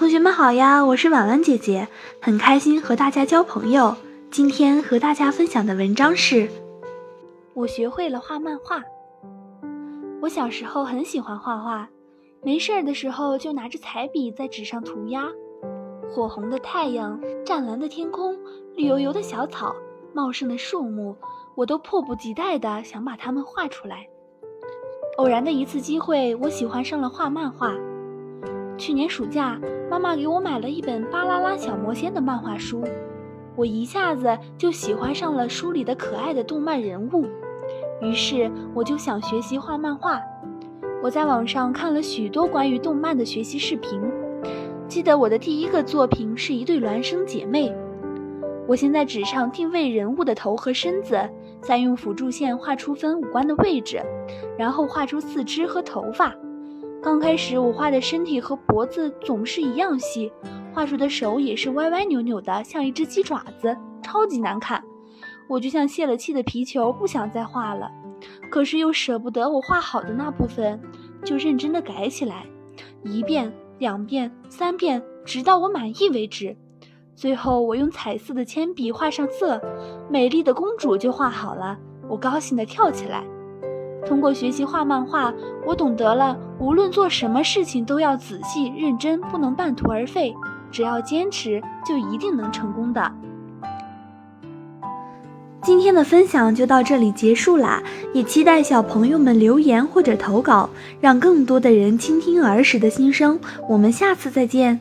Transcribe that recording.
同学们好呀，我是婉婉姐姐，很开心和大家交朋友。今天和大家分享的文章是：我学会了画漫画。我小时候很喜欢画画，没事儿的时候就拿着彩笔在纸上涂鸦，火红的太阳、湛蓝的天空、绿油油的小草、茂盛的树木，我都迫不及待地想把它们画出来。偶然的一次机会，我喜欢上了画漫画。去年暑假，妈妈给我买了一本《巴啦啦小魔仙》的漫画书，我一下子就喜欢上了书里的可爱的动漫人物，于是我就想学习画漫画。我在网上看了许多关于动漫的学习视频，记得我的第一个作品是一对孪生姐妹。我先在纸上定位人物的头和身子，再用辅助线画出分五官的位置，然后画出四肢和头发。刚开始我画的身体和脖子总是一样细，画出的手也是歪歪扭扭的，像一只鸡爪子，超级难看。我就像泄了气的皮球，不想再画了。可是又舍不得我画好的那部分，就认真的改起来，一遍、两遍、三遍，直到我满意为止。最后我用彩色的铅笔画上色，美丽的公主就画好了。我高兴的跳起来。通过学习画漫画，我懂得了，无论做什么事情都要仔细认真，不能半途而废。只要坚持，就一定能成功的。今天的分享就到这里结束啦，也期待小朋友们留言或者投稿，让更多的人倾听儿时的心声。我们下次再见。